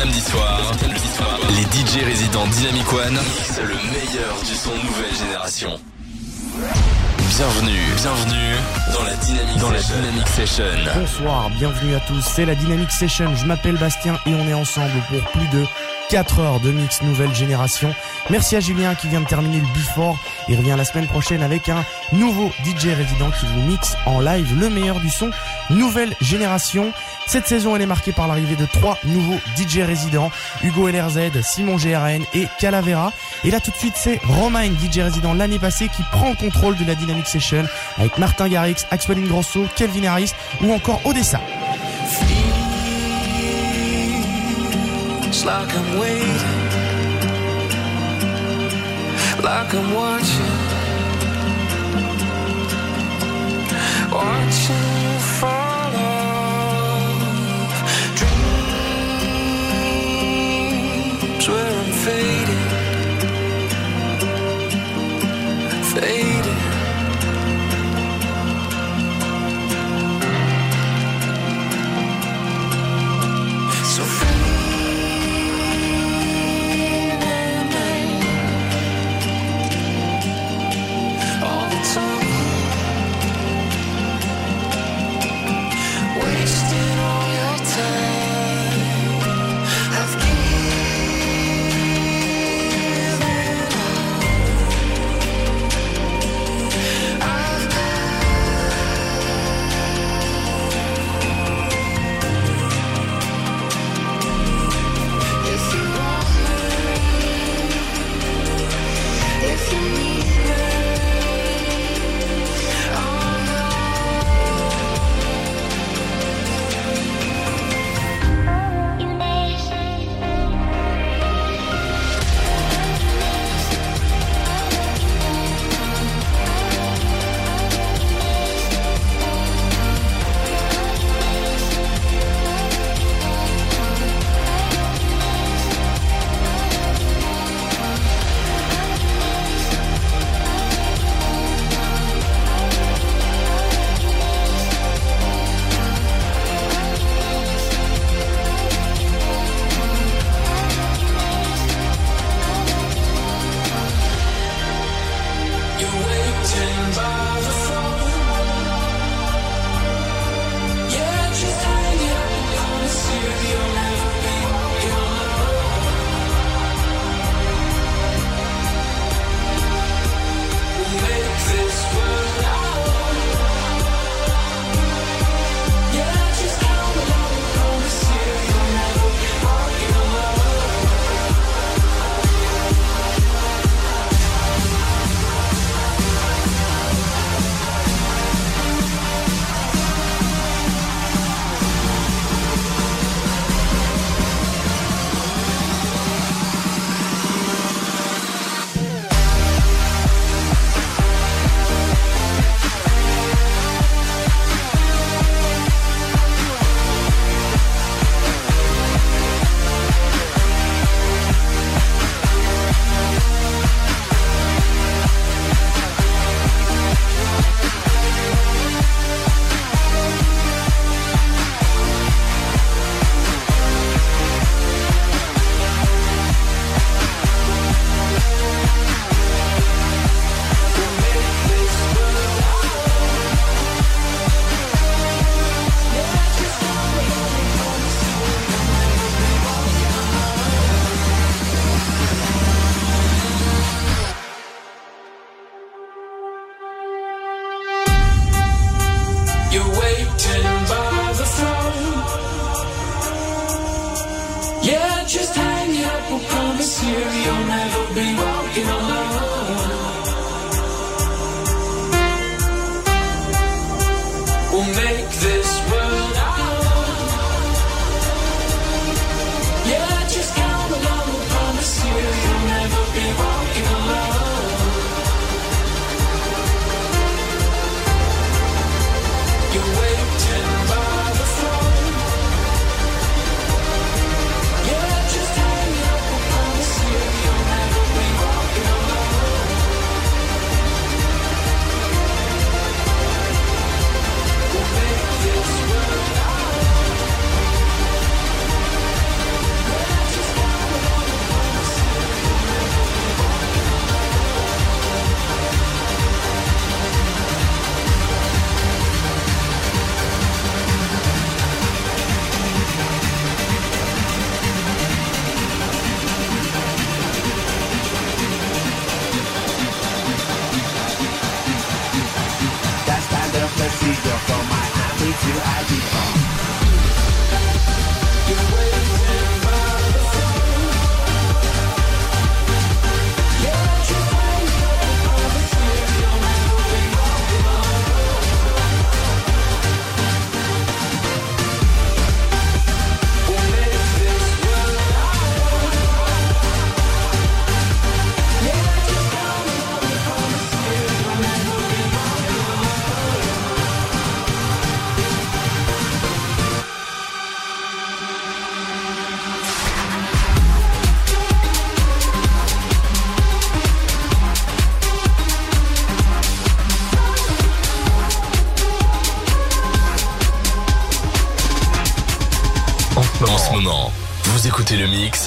samedi soir, les DJ résidents Dynamic One c'est le meilleur du son nouvelle génération. Bienvenue, bienvenue dans la Dynamic, dans la Dynamic Session. Bonsoir, bienvenue à tous, c'est la Dynamic Session, je m'appelle Bastien et on est ensemble pour plus de 4 heures de mix nouvelle génération. Merci à Julien qui vient de terminer le Before. Il revient la semaine prochaine avec un nouveau DJ résident qui vous mixe en live le meilleur du son nouvelle génération. Cette saison, elle est marquée par l'arrivée de trois nouveaux DJ résidents, Hugo LRZ, Simon GRN et Calavera. Et là, tout de suite, c'est Romain, DJ résident l'année passée, qui prend le contrôle de la Dynamic Session avec Martin Garrix, Axel Grosso, Kelvin Harris ou encore Odessa. It's like I'm waiting, like I'm watching, watching you fall off. Dreams where I'm fading, fading.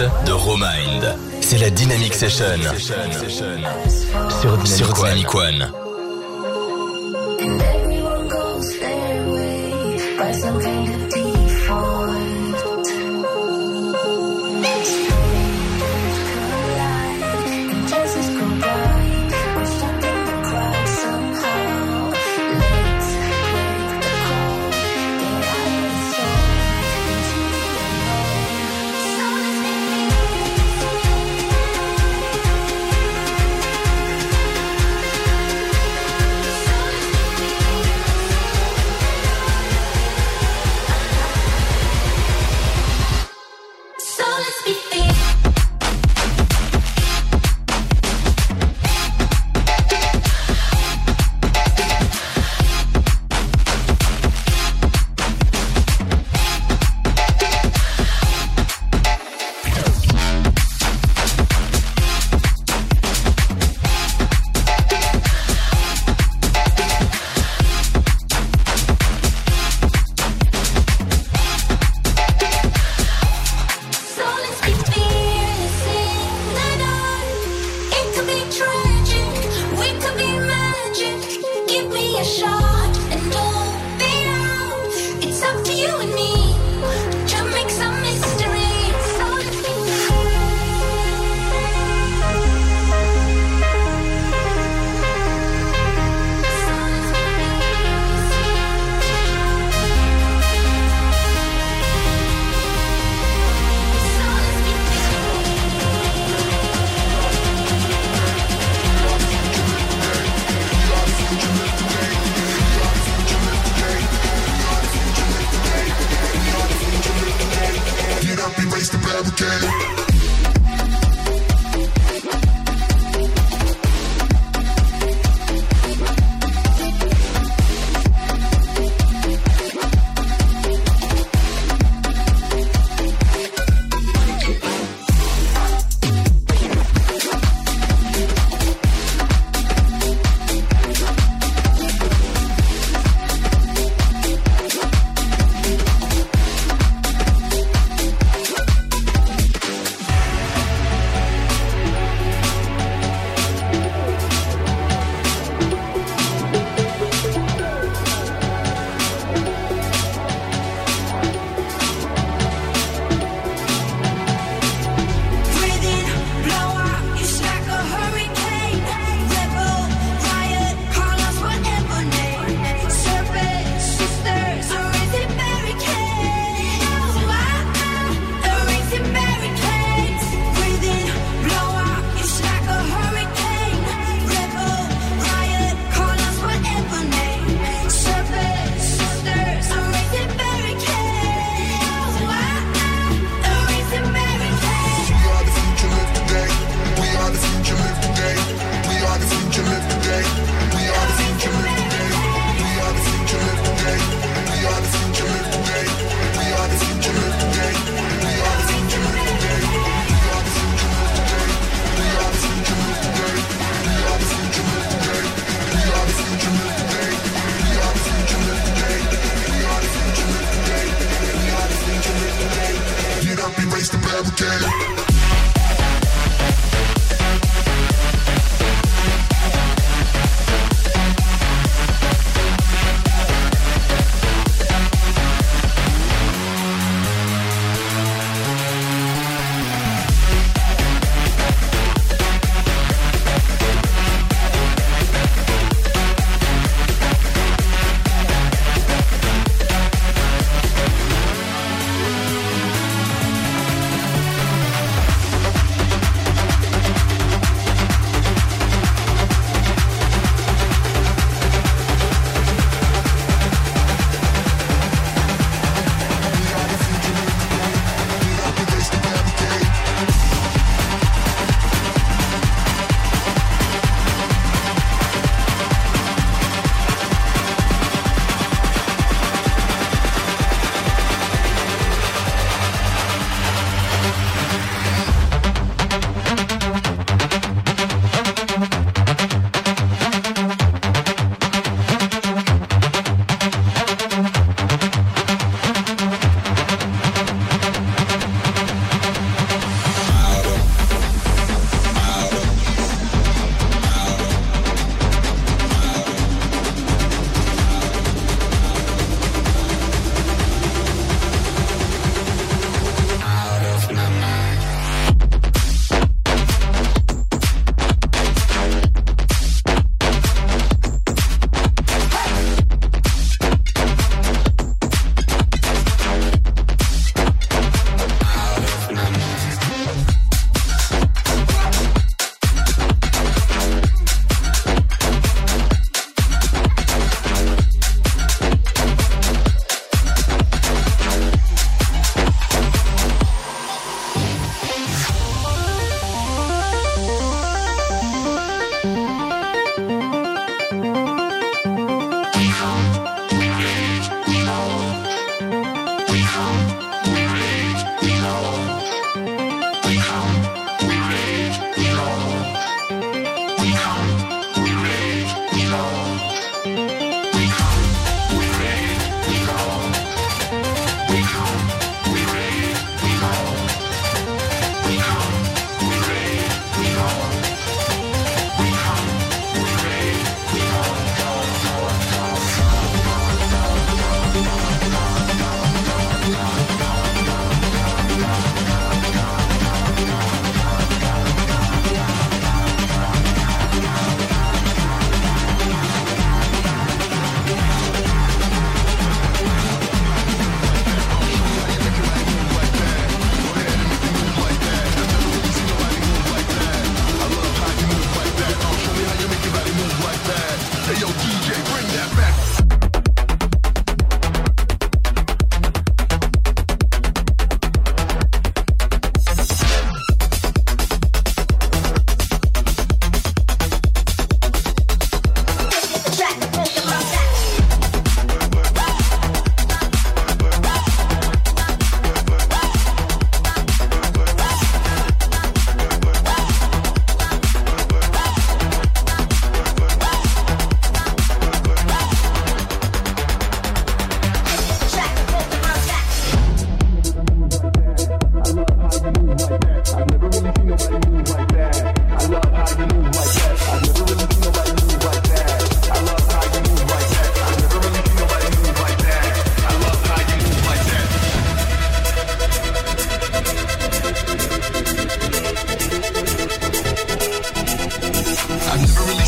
de Romind. C'est la Dynamic Session sur Dynamic One.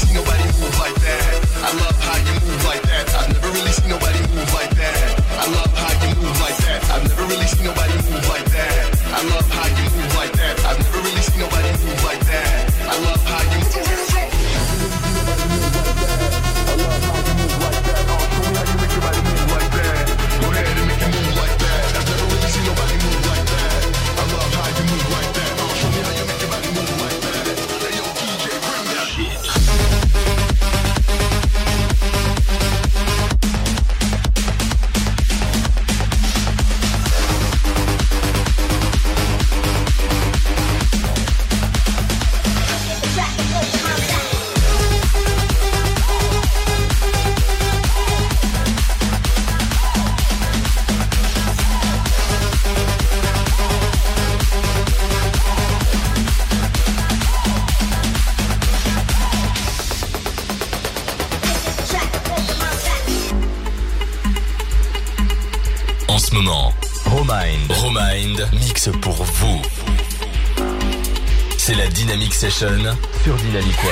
não move Session sur Dynamic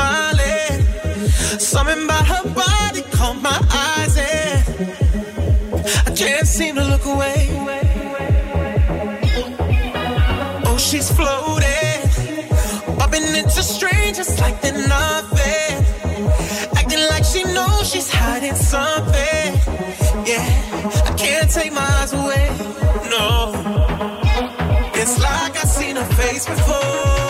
smiling. Something about her body caught my eyes, and I can't seem to look away. Oh, she's floating, bumping into strangers like they're nothing. Acting like she knows she's hiding something. Yeah, I can't take my eyes away. No, it's like I've seen her face before.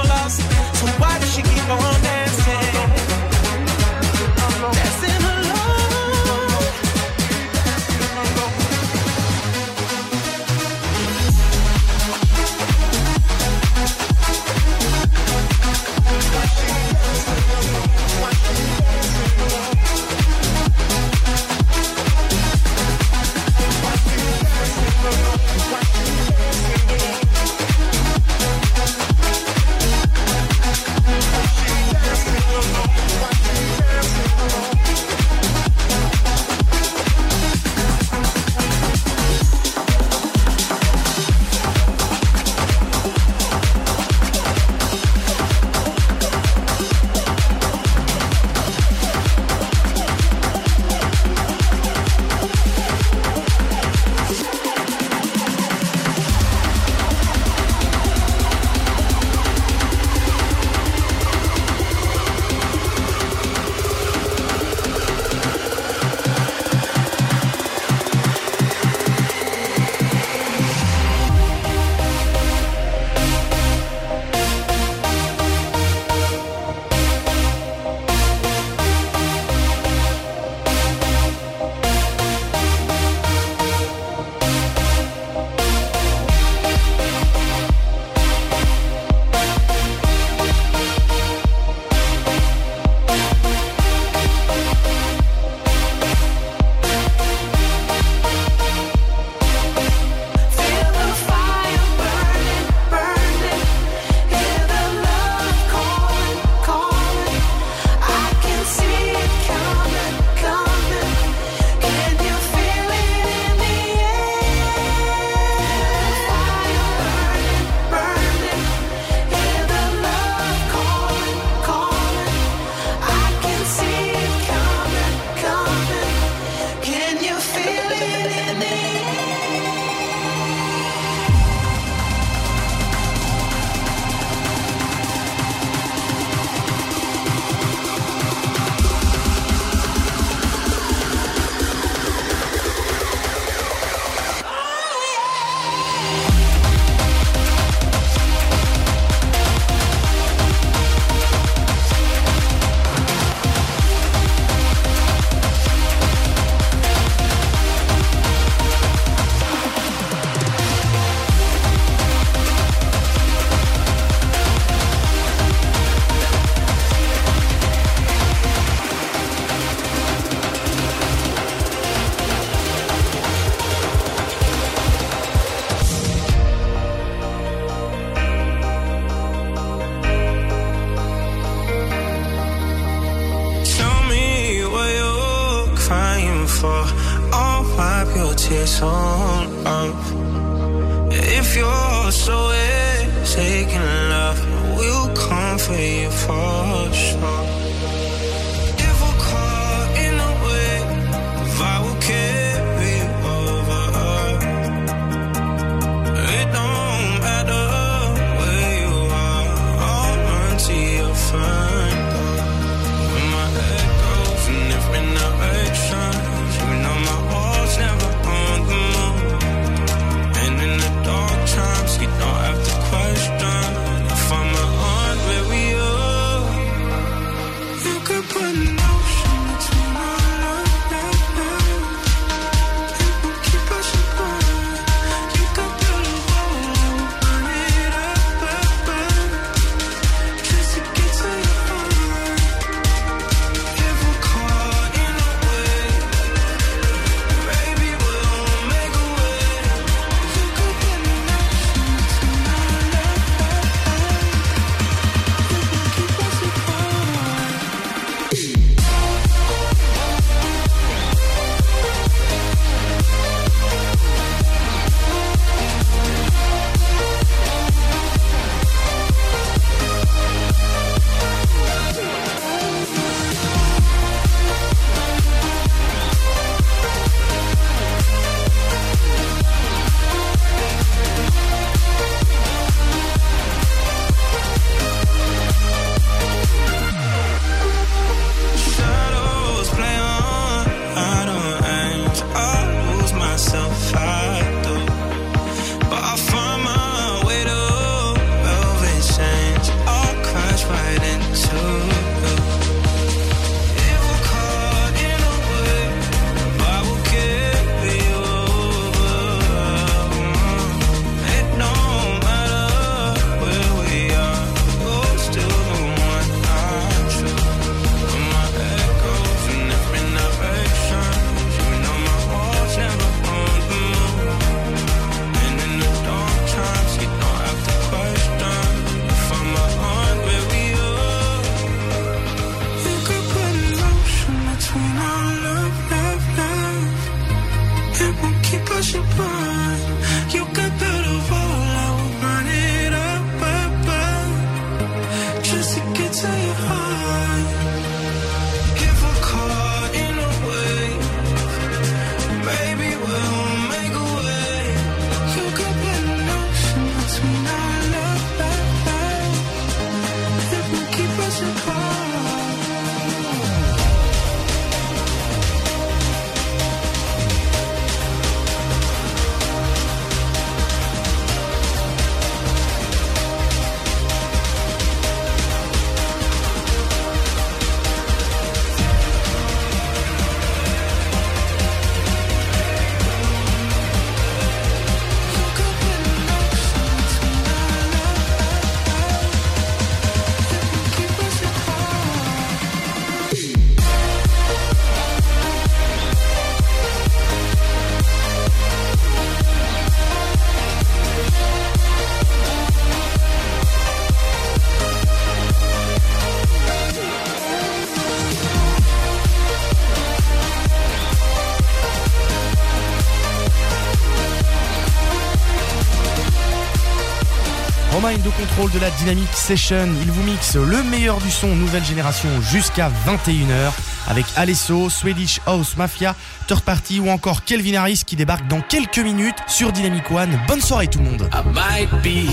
de la Dynamic Session. Il vous mixe le meilleur du son nouvelle génération jusqu'à 21h avec Alesso, Swedish House Mafia, Third Party ou encore Kelvin Harris qui débarque dans quelques minutes sur Dynamic One. Bonne soirée tout le monde. I might be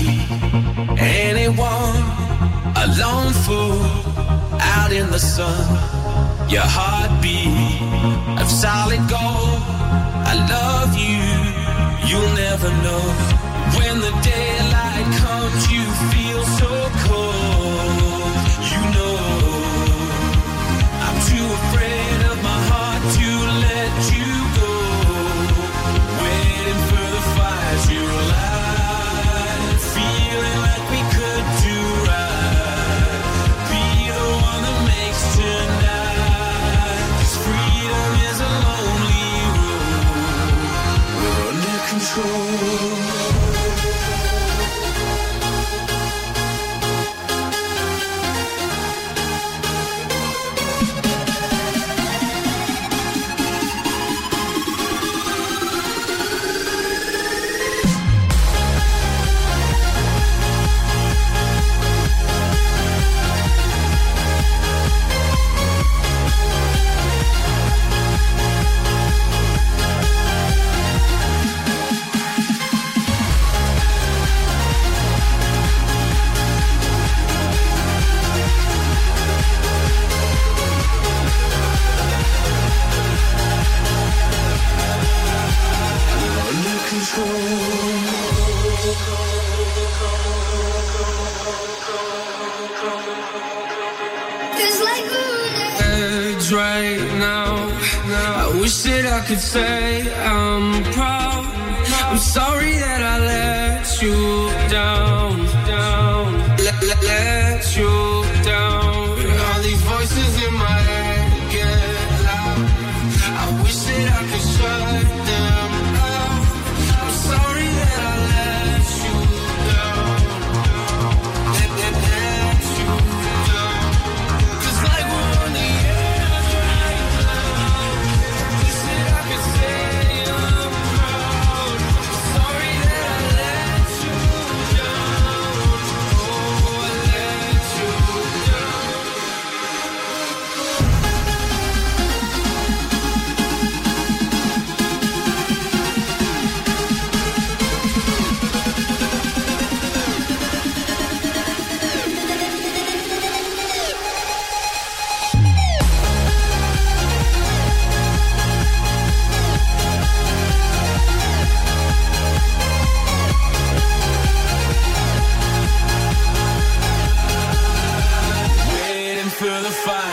anyone, a lone fool out in the sun. Your heartbeat. When the daylight comes, you feel so cold. You know, I'm too afraid of my heart to let you go. Waiting for the fires you light, feeling like we could do right. Be the one that makes tonight. 'Cause freedom is a lonely road. We're under control.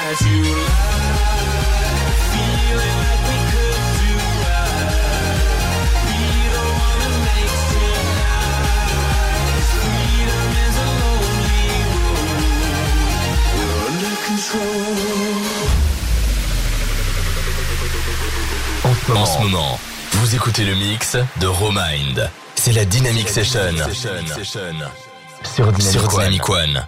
The fires you light, feeling like we could do right. Be the one that makes tonight. Freedom is a lonely road. We're under control. En ce moment, vous écoutez le mix de Romind. C'est la Dynamic Session. Sur Dynamic One.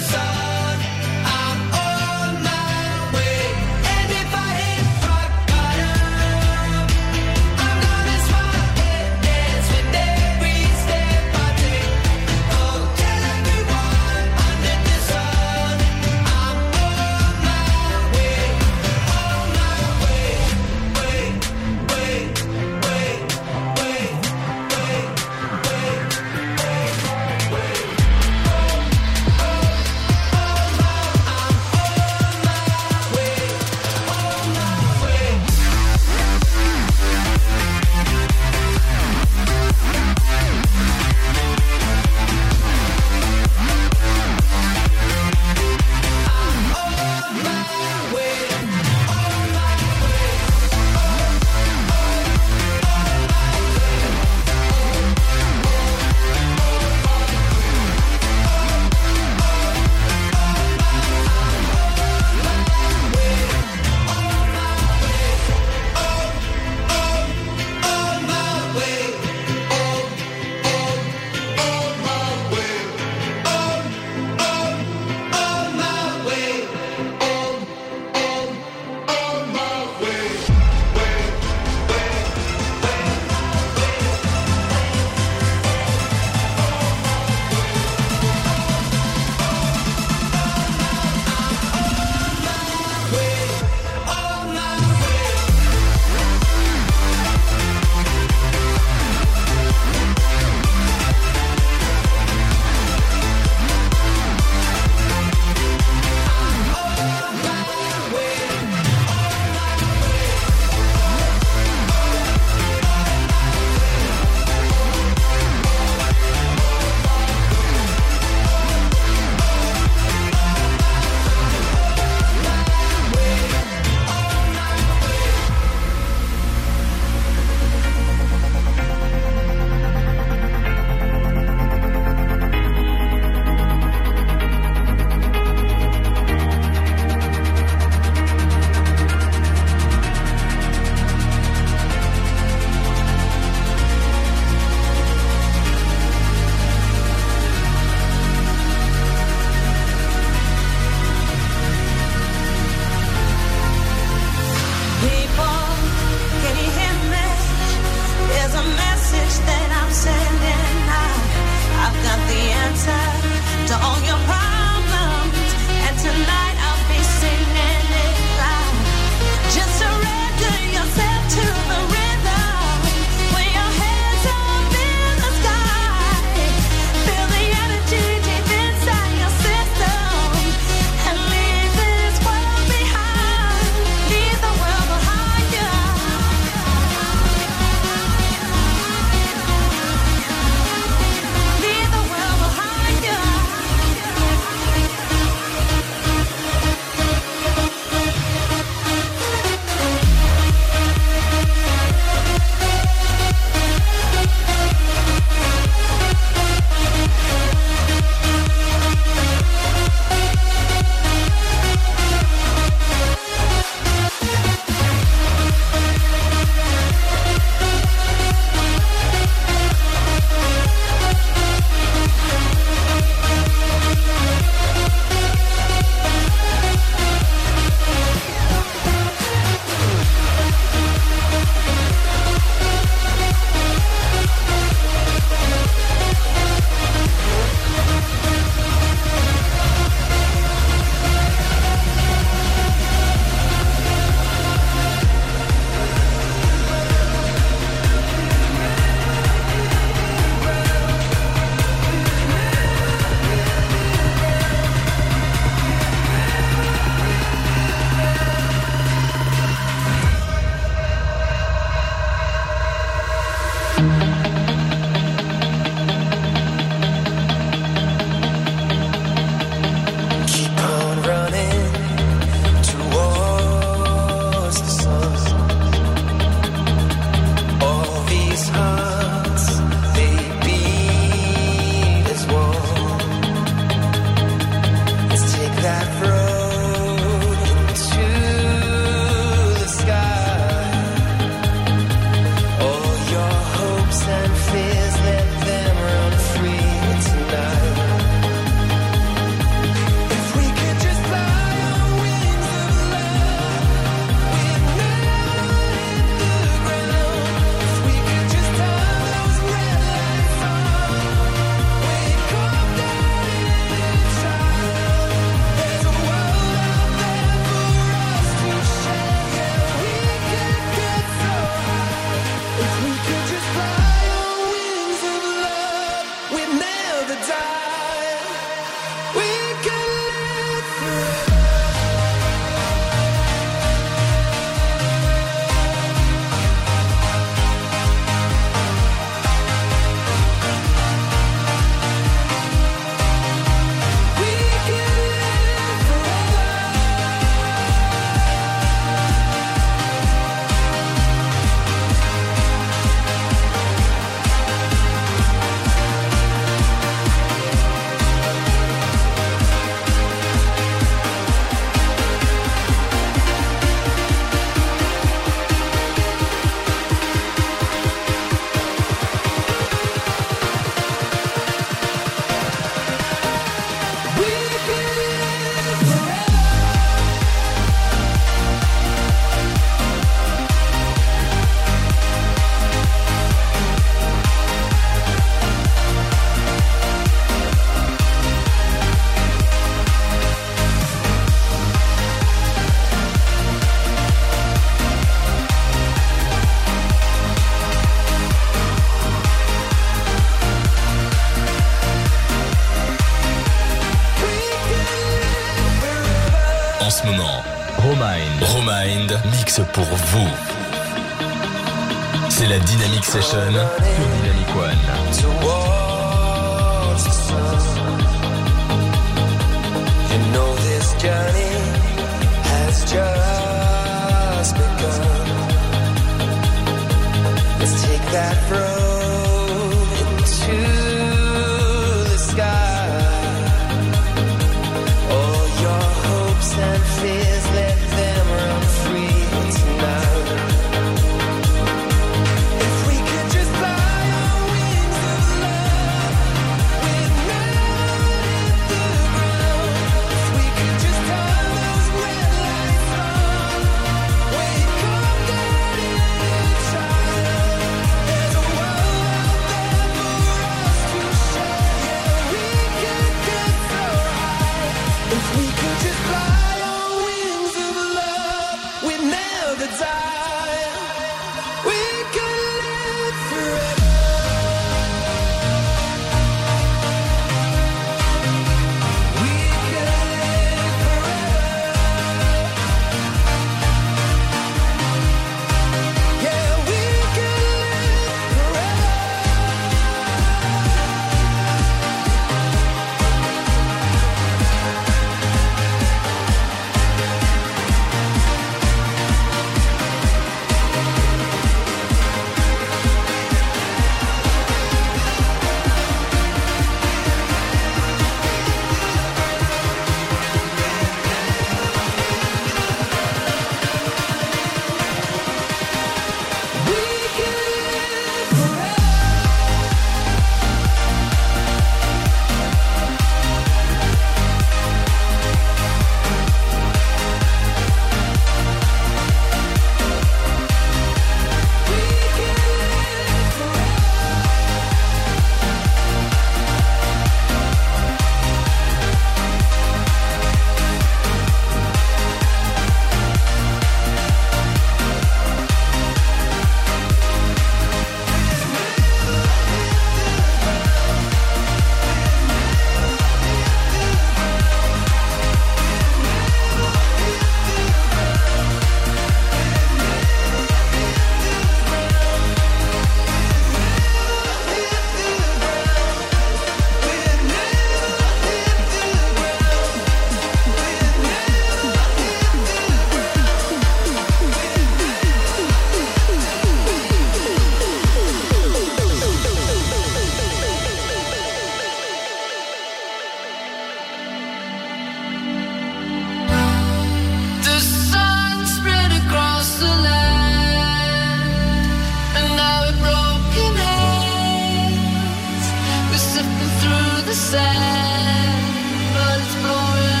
We're through the sand. But it's blowing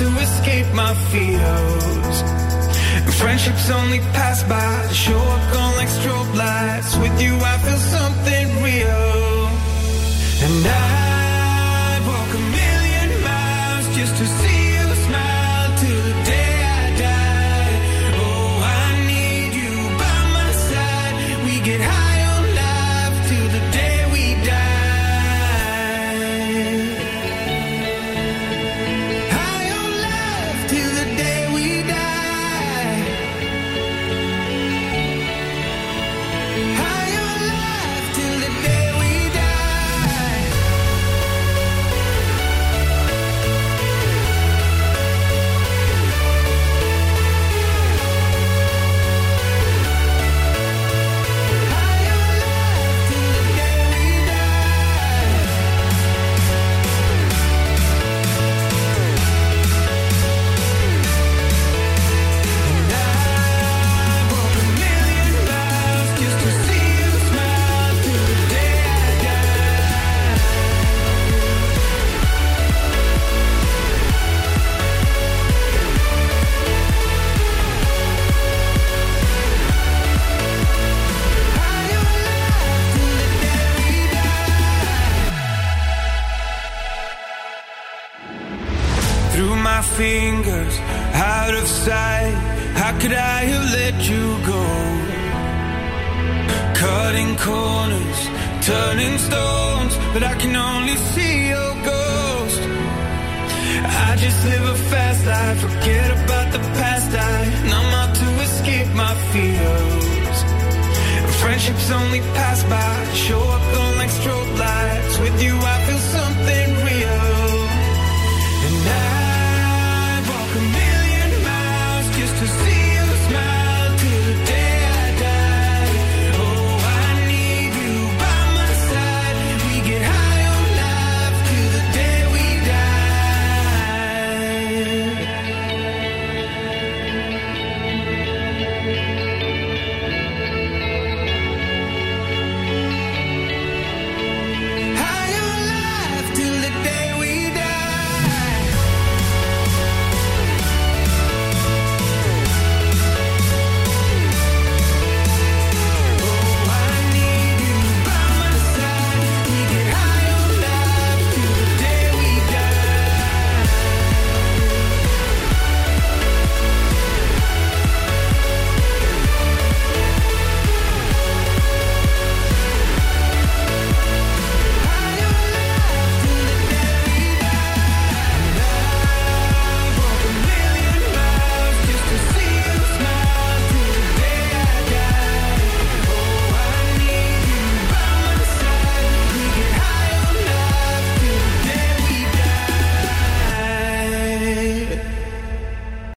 to escape my fears. And friendships only pass by, show up gone like strobe lights. With you, I feel so.